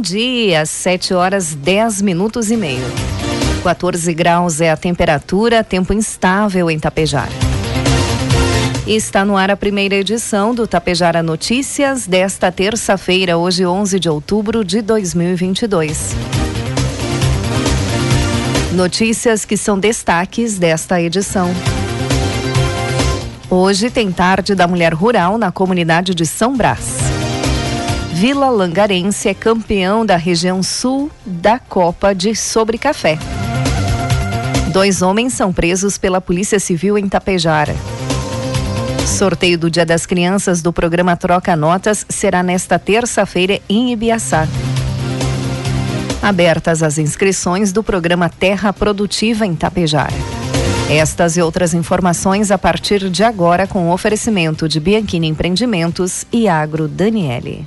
Bom dia, 7 horas 10 minutos e meio. 14 graus é a temperatura, tempo instável em Tapejara. Está no ar a primeira edição do Tapejara Notícias desta terça-feira, hoje 11 de outubro de 2022. Notícias que são destaques desta edição. Hoje tem tarde da mulher rural na comunidade de São Brás. Vila Langarense é campeão da região sul da Copa de Sobre Café. Dois homens são presos pela Polícia Civil em Tapejara. Sorteio do Dia das Crianças do programa Troca Notas será nesta terça-feira em Ibiaçá. Abertas as inscrições do programa Terra Produtiva em Tapejara. Estas e outras informações a partir de agora com o oferecimento de Bianchini Empreendimentos e Agro Daniele.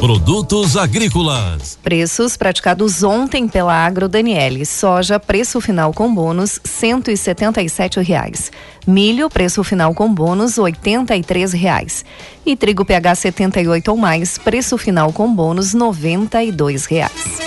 Produtos agrícolas. Preços praticados ontem pela Agro Daniele. Soja, preço final com bônus, cento e setenta e sete reais. Milho, preço final com bônus, oitenta e três reais. E trigo PH 78 ou mais, preço final com bônus, noventa e dois reais.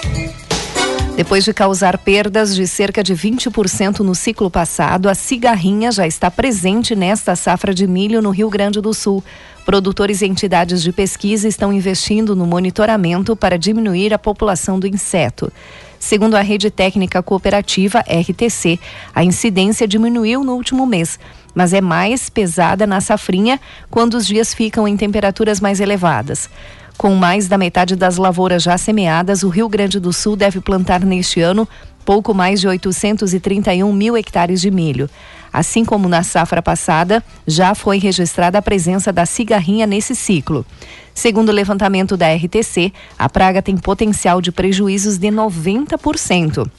Depois de causar perdas de cerca de 20% no ciclo passado, a cigarrinha já está presente nesta safra de milho no Rio Grande do Sul. Produtores e entidades de pesquisa estão investindo no monitoramento para diminuir a população do inseto. Segundo a Rede Técnica Cooperativa, RTC, a incidência diminuiu no último mês, mas é mais pesada na safrinha quando os dias ficam em temperaturas mais elevadas. Com mais da metade das lavouras já semeadas, o Rio Grande do Sul deve plantar neste ano pouco mais de 831 mil hectares de milho. Assim como na safra passada, já foi registrada a presença da cigarrinha nesse ciclo. Segundo o levantamento da RTC, a praga tem potencial de prejuízos de 90%.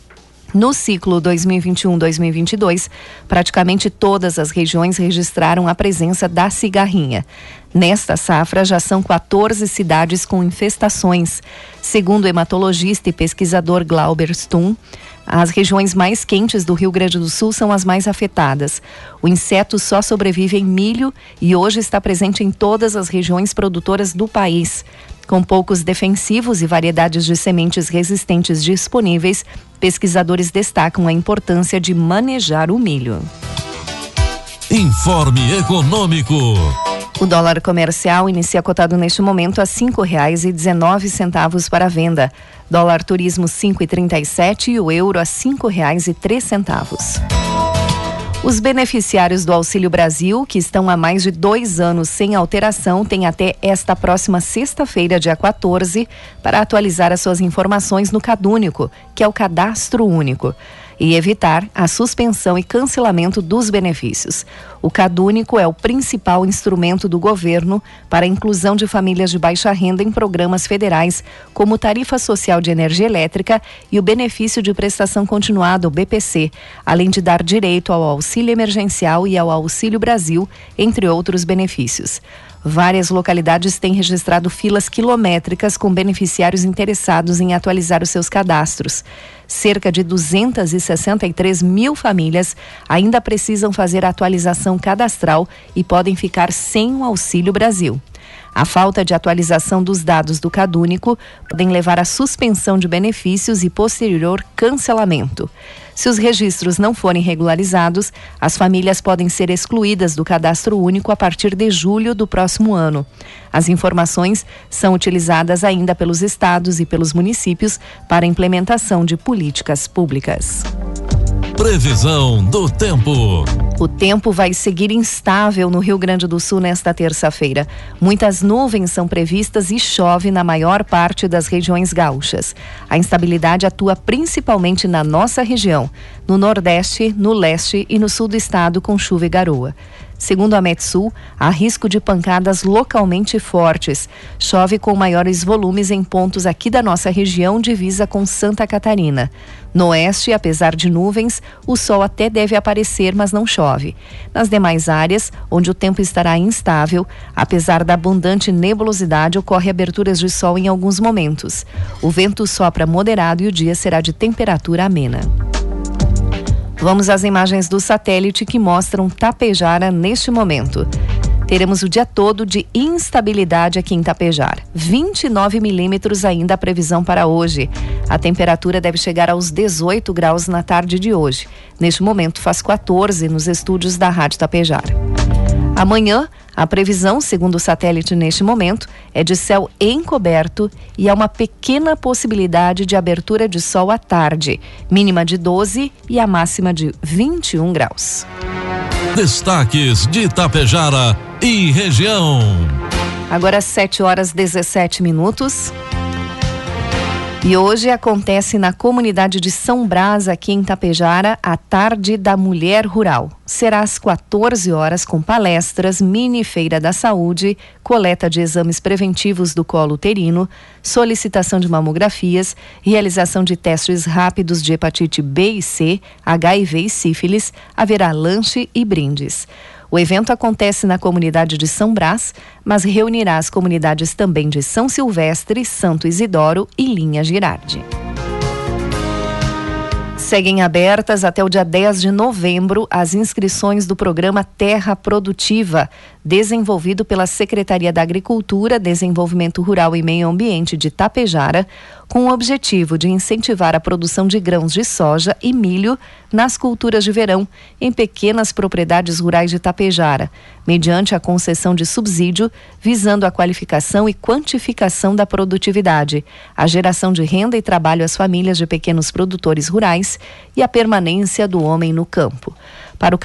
No ciclo 2021-2022, praticamente todas as regiões registraram a presença da cigarrinha. Nesta safra, já são 14 cidades com infestações. Segundo o hematologista e pesquisador Glauber Stum, as regiões mais quentes do Rio Grande do Sul são as mais afetadas. O inseto só sobrevive em milho e hoje está presente em todas as regiões produtoras do país. Com poucos defensivos e variedades de sementes resistentes disponíveis, pesquisadores destacam a importância de manejar o milho. Informe Econômico. O dólar comercial inicia cotado neste momento a cinco reais e dezenove centavos para venda. Dólar turismo cinco e trinta e sete e o euro a cinco reais e três centavos. Os beneficiários do Auxílio Brasil, que estão há mais de dois anos sem alteração, têm até esta próxima sexta-feira, dia 14, para atualizar as suas informações no Cadúnico, que é o Cadastro Único, e evitar a suspensão e cancelamento dos benefícios. O CadÚnico é o principal instrumento do governo para a inclusão de famílias de baixa renda em programas federais, como Tarifa Social de Energia Elétrica e o Benefício de Prestação Continuada, o BPC, além de dar direito ao auxílio emergencial e ao Auxílio Brasil, entre outros benefícios. Várias localidades têm registrado filas quilométricas com beneficiários interessados em atualizar os seus cadastros. Cerca de 263 mil famílias ainda precisam fazer a atualização cadastral e podem ficar sem o Auxílio Brasil. A falta de atualização dos dados do Cadúnico podem levar à suspensão de benefícios e posterior cancelamento. Se os registros não forem regularizados, as famílias podem ser excluídas do cadastro único a partir de julho do próximo ano. As informações são utilizadas ainda pelos estados e pelos municípios para implementação de políticas públicas. Previsão do tempo. O tempo vai seguir instável no Rio Grande do Sul nesta terça-feira. Muitas nuvens são previstas e chove na maior parte das regiões gaúchas. A instabilidade atua principalmente na nossa região, no Nordeste, no Leste e no Sul do estado, com chuva e garoa. Segundo a Metsul, há risco de pancadas localmente fortes. Chove com maiores volumes em pontos aqui da nossa região divisa com Santa Catarina. No oeste, apesar de nuvens, o sol até deve aparecer, mas não chove. Nas demais áreas, onde o tempo estará instável, apesar da abundante nebulosidade, ocorre aberturas de sol em alguns momentos. O vento sopra moderado e o dia será de temperatura amena. Vamos às imagens do satélite que mostram Tapejara neste momento. Teremos o dia todo de instabilidade aqui em Tapejar. 29 milímetros ainda a previsão para hoje. A temperatura deve chegar aos 18 graus na tarde de hoje. Neste momento faz 14 nos estúdios da Rádio Tapejar. Amanhã, a previsão, segundo o satélite neste momento, é de céu encoberto e há uma pequena possibilidade de abertura de sol à tarde, mínima de 12 e a máxima de 21 graus. Destaques de Itapejara e região. Agora 7 horas 17 minutos. E hoje acontece na comunidade de São Brás, aqui em Tapejara, a Tarde da Mulher Rural. Será às 14 horas com palestras, mini feira da saúde, coleta de exames preventivos do colo uterino, solicitação de mamografias, realização de testes rápidos de hepatite B e C, HIV e sífilis, haverá lanche e brindes. O evento acontece na comunidade de São Brás, mas reunirá as comunidades também de São Silvestre, Santo Isidoro e Linha Girardi. Seguem abertas até o dia 10 de novembro as inscrições do programa Terra Produtiva, desenvolvido pela Secretaria da Agricultura, Desenvolvimento Rural e Meio Ambiente de Tapejara, com o objetivo de incentivar a produção de grãos de soja e milho nas culturas de verão em pequenas propriedades rurais de Tapejara, mediante a concessão de subsídio visando a qualificação e quantificação da produtividade, a geração de renda e trabalho às famílias de pequenos produtores rurais e a permanência do homem no campo. Para o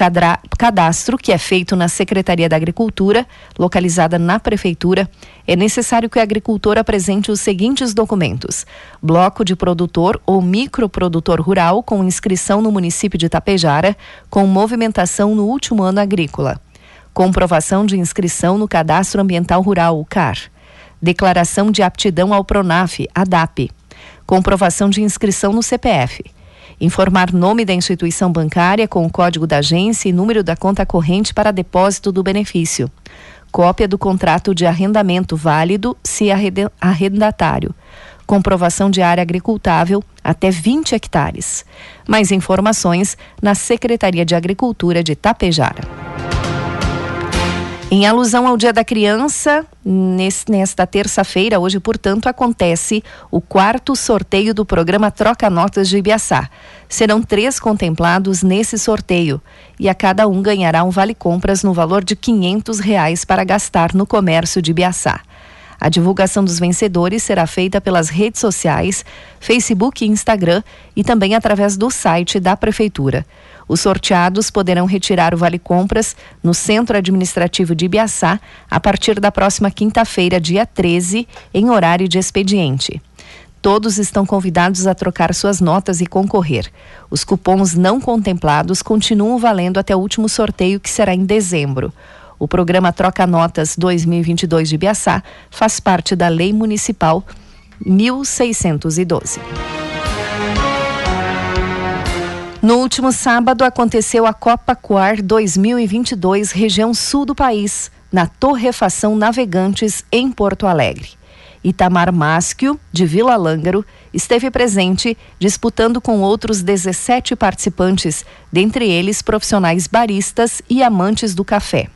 cadastro, que é feito na Secretaria da Agricultura, localizada na Prefeitura, é necessário que o agricultor apresente os seguintes documentos: bloco de produtor ou microprodutor rural com inscrição no município de Tapejara, com movimentação no último ano agrícola. Comprovação de inscrição no Cadastro Ambiental Rural, o CAR. Declaração de aptidão ao PRONAF, ADAP. Comprovação de inscrição no CPF informar nome da instituição bancária com o código da agência e número da conta corrente para depósito do benefício. Cópia do contrato de arrendamento válido se arrendatário. Comprovação de área agricultável até 20 hectares. Mais informações na Secretaria de Agricultura de Tapejara. Em alusão ao Dia da Criança, nesta terça-feira, hoje, portanto, acontece o quarto sorteio do programa Troca Notas de Ibiaçá. Serão três contemplados nesse sorteio e a cada um ganhará um vale-compras no valor de quinhentos reais para gastar no comércio de Ibiaçá. A divulgação dos vencedores será feita pelas redes sociais, Facebook e Instagram e também através do site da Prefeitura. Os sorteados poderão retirar o Vale Compras no Centro Administrativo de Ibiaçá a partir da próxima quinta-feira, dia 13, em horário de expediente. Todos estão convidados a trocar suas notas e concorrer. Os cupons não contemplados continuam valendo até o último sorteio, que será em dezembro. O programa Troca Notas 2022 de Biaçá faz parte da Lei Municipal 1612. No último sábado aconteceu a Copa Coar 2022, região sul do país, na Torrefação Navegantes, em Porto Alegre. Itamar Máschio, de Vila Lângaro, esteve presente disputando com outros 17 participantes, dentre eles profissionais baristas e amantes do café.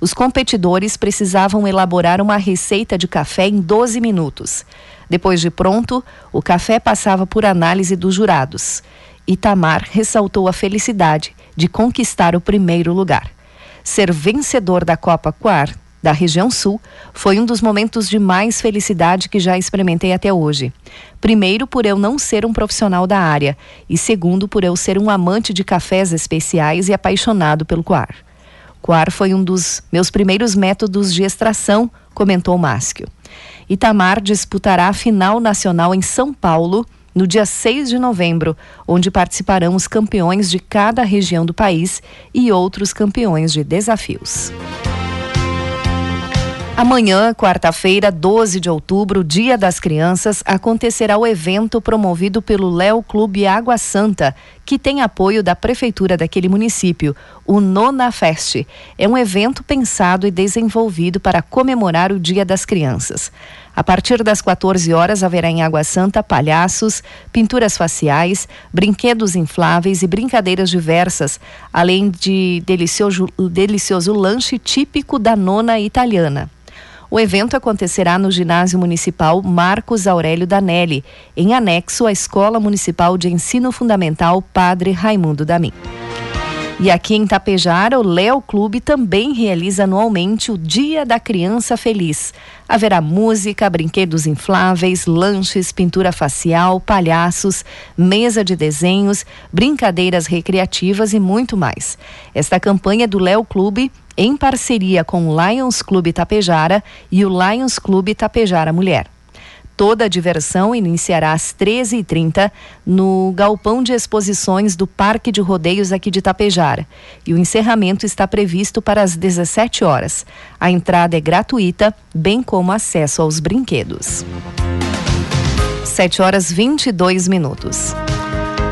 Os competidores precisavam elaborar uma receita de café em 12 minutos. Depois de pronto, o café passava por análise dos jurados. Itamar ressaltou a felicidade de conquistar o primeiro lugar. Ser vencedor da Copa Quar da região sul foi um dos momentos de mais felicidade que já experimentei até hoje. Primeiro, por eu não ser um profissional da área, e segundo, por eu ser um amante de cafés especiais e apaixonado pelo coar. Coar foi um dos meus primeiros métodos de extração, comentou Máschio. Itamar disputará a final nacional em São Paulo no dia 6 de novembro, onde participarão os campeões de cada região do país e outros campeões de desafios. Amanhã, quarta-feira, 12 de outubro, Dia das Crianças, acontecerá o evento promovido pelo Léo Clube Água Santa, que tem apoio da prefeitura daquele município, o Nona Fest. É um evento pensado e desenvolvido para comemorar o Dia das Crianças. A partir das 14 horas haverá em Água Santa palhaços, pinturas faciais, brinquedos infláveis e brincadeiras diversas, além de delicioso, delicioso lanche típico da nona italiana. O evento acontecerá no Ginásio Municipal Marcos Aurélio Danelli, em anexo à Escola Municipal de Ensino Fundamental Padre Raimundo Damin. E aqui em Tapejara, o Léo Clube também realiza anualmente o Dia da Criança Feliz. Haverá música, brinquedos infláveis, lanches, pintura facial, palhaços, mesa de desenhos, brincadeiras recreativas e muito mais. Esta campanha do Léo Clube em parceria com o Lions Clube Tapejara e o Lions Clube Tapejara Mulher. Toda a diversão iniciará às 13h30 no galpão de exposições do Parque de Rodeios aqui de Tapejara. E o encerramento está previsto para as 17 horas. A entrada é gratuita, bem como acesso aos brinquedos. 7 horas 22 minutos.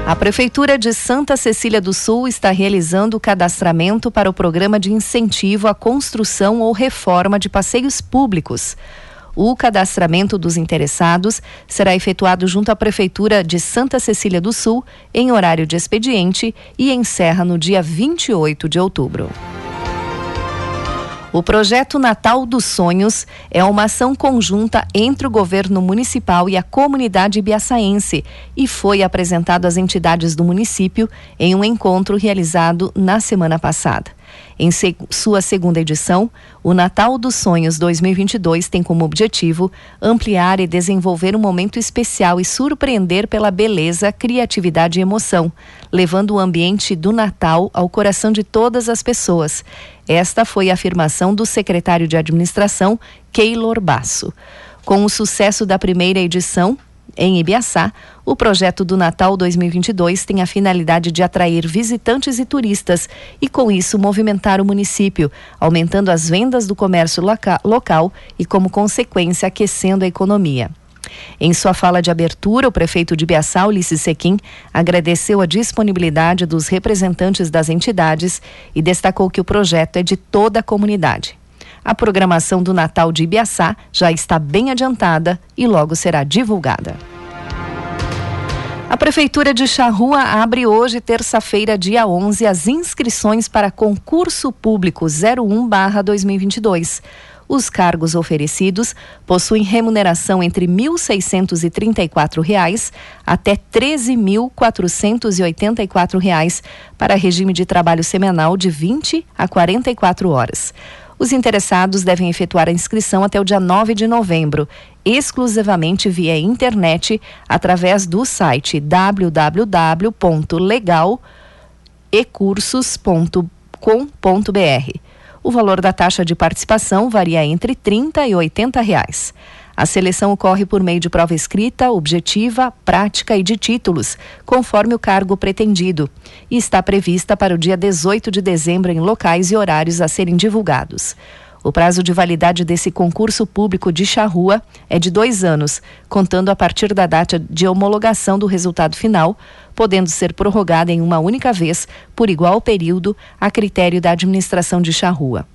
A Prefeitura de Santa Cecília do Sul está realizando o cadastramento para o programa de incentivo à construção ou reforma de passeios públicos. O cadastramento dos interessados será efetuado junto à Prefeitura de Santa Cecília do Sul em horário de expediente e encerra no dia 28 de outubro. O projeto Natal dos Sonhos é uma ação conjunta entre o governo municipal e a comunidade biaçaense e foi apresentado às entidades do município em um encontro realizado na semana passada. Em sua segunda edição, o Natal dos Sonhos 2022 tem como objetivo ampliar e desenvolver um momento especial e surpreender pela beleza, criatividade e emoção, levando o ambiente do Natal ao coração de todas as pessoas. Esta foi a afirmação do secretário de administração, Keylor Basso. Com o sucesso da primeira edição, em Ibiaçá, o projeto do Natal 2022 tem a finalidade de atrair visitantes e turistas e, com isso, movimentar o município, aumentando as vendas do comércio loca local e, como consequência, aquecendo a economia. Em sua fala de abertura, o prefeito de Biaçá, Ulisses Sequim, agradeceu a disponibilidade dos representantes das entidades e destacou que o projeto é de toda a comunidade. A programação do Natal de Ibiaçá já está bem adiantada e logo será divulgada. A Prefeitura de Charrua abre hoje, terça-feira, dia 11, as inscrições para concurso público 01-2022. Os cargos oferecidos possuem remuneração entre R$ 1.634 até R$ 13.484 para regime de trabalho semanal de 20 a 44 horas. Os interessados devem efetuar a inscrição até o dia 9 de novembro, exclusivamente via internet, através do site www.legalecursos.com.br. O valor da taxa de participação varia entre R$ 30 e 80 reais. A seleção ocorre por meio de prova escrita, objetiva, prática e de títulos, conforme o cargo pretendido, e está prevista para o dia 18 de dezembro em locais e horários a serem divulgados. O prazo de validade desse concurso público de charrua é de dois anos, contando a partir da data de homologação do resultado final, podendo ser prorrogada em uma única vez, por igual período, a critério da administração de charrua.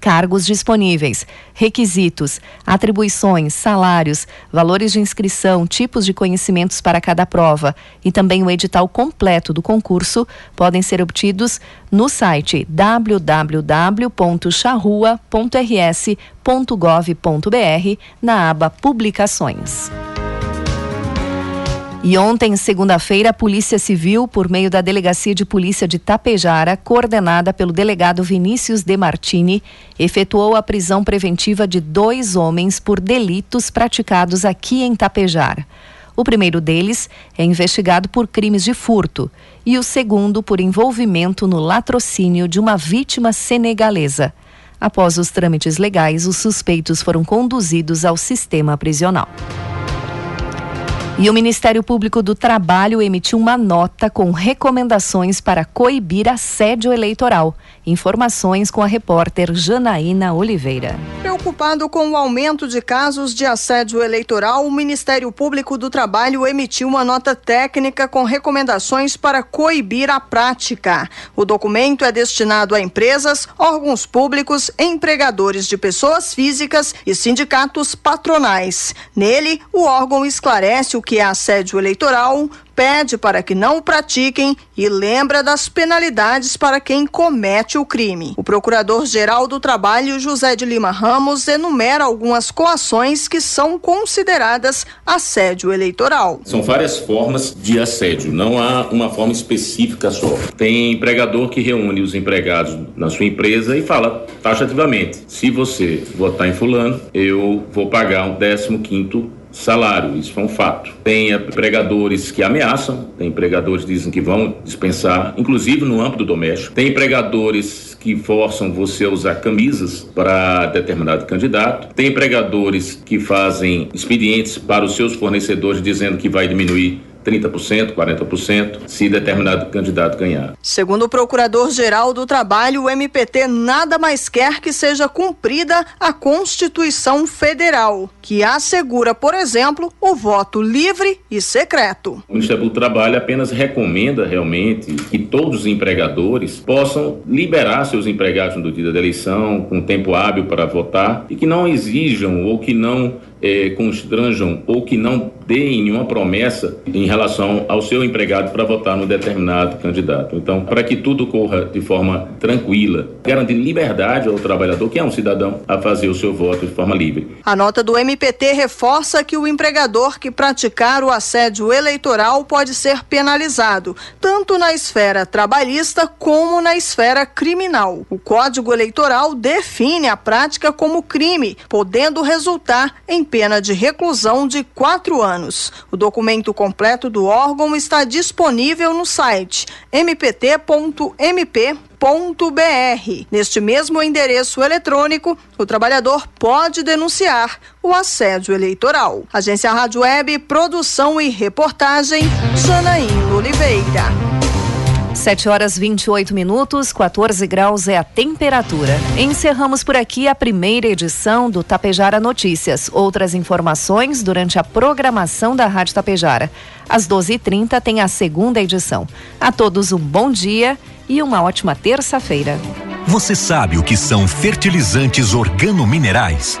Cargos disponíveis, requisitos, atribuições, salários, valores de inscrição, tipos de conhecimentos para cada prova e também o edital completo do concurso podem ser obtidos no site www.charrua.rs.gov.br na aba Publicações. E ontem, segunda-feira, a Polícia Civil, por meio da Delegacia de Polícia de Tapejara, coordenada pelo delegado Vinícius De Martini, efetuou a prisão preventiva de dois homens por delitos praticados aqui em Tapejara. O primeiro deles é investigado por crimes de furto e o segundo por envolvimento no latrocínio de uma vítima senegalesa. Após os trâmites legais, os suspeitos foram conduzidos ao sistema prisional. E o Ministério Público do Trabalho emitiu uma nota com recomendações para coibir assédio eleitoral. Informações com a repórter Janaína Oliveira. Preocupado com o aumento de casos de assédio eleitoral, o Ministério Público do Trabalho emitiu uma nota técnica com recomendações para coibir a prática. O documento é destinado a empresas, órgãos públicos, empregadores de pessoas físicas e sindicatos patronais. Nele, o órgão esclarece o que é assédio eleitoral, pede para que não o pratiquem e lembra das penalidades para quem comete o crime. O Procurador-Geral do Trabalho, José de Lima Ramos, enumera algumas coações que são consideradas assédio eleitoral. São várias formas de assédio, não há uma forma específica só. Tem empregador que reúne os empregados na sua empresa e fala taxativamente: se você votar em fulano, eu vou pagar um décimo quinto salário, isso é um fato. Tem empregadores que ameaçam, tem empregadores que dizem que vão dispensar, inclusive no âmbito doméstico. Tem empregadores que forçam você a usar camisas para determinado candidato. Tem empregadores que fazem expedientes para os seus fornecedores dizendo que vai diminuir 30%, 40%, se determinado candidato ganhar. Segundo o Procurador-Geral do Trabalho, o MPT nada mais quer que seja cumprida a Constituição Federal, que assegura, por exemplo, o voto livre e secreto. O Ministério do Trabalho apenas recomenda realmente que todos os empregadores possam liberar seus empregados no dia da eleição, com tempo hábil para votar, e que não exijam ou que não eh, constranjam ou que não deem nenhuma promessa em relação ao seu empregado para votar no determinado candidato. Então, para que tudo corra de forma tranquila, garantir liberdade ao trabalhador, que é um cidadão, a fazer o seu voto de forma livre. A nota do MPT reforça que o empregador que praticar o assédio eleitoral pode ser penalizado, tanto na esfera trabalhista como na esfera criminal. O Código Eleitoral define a prática como crime, podendo resultar em pena de reclusão de quatro anos. O documento completo do órgão está disponível no site mpt.mp Neste mesmo endereço eletrônico, o trabalhador pode denunciar o assédio eleitoral. Agência Rádio Web, produção e reportagem, Janaína Oliveira. 7 horas 28 minutos, 14 graus é a temperatura. Encerramos por aqui a primeira edição do Tapejara Notícias. Outras informações durante a programação da Rádio Tapejara. Às 12h30 tem a segunda edição. A todos um bom dia e uma ótima terça-feira. Você sabe o que são fertilizantes organominerais?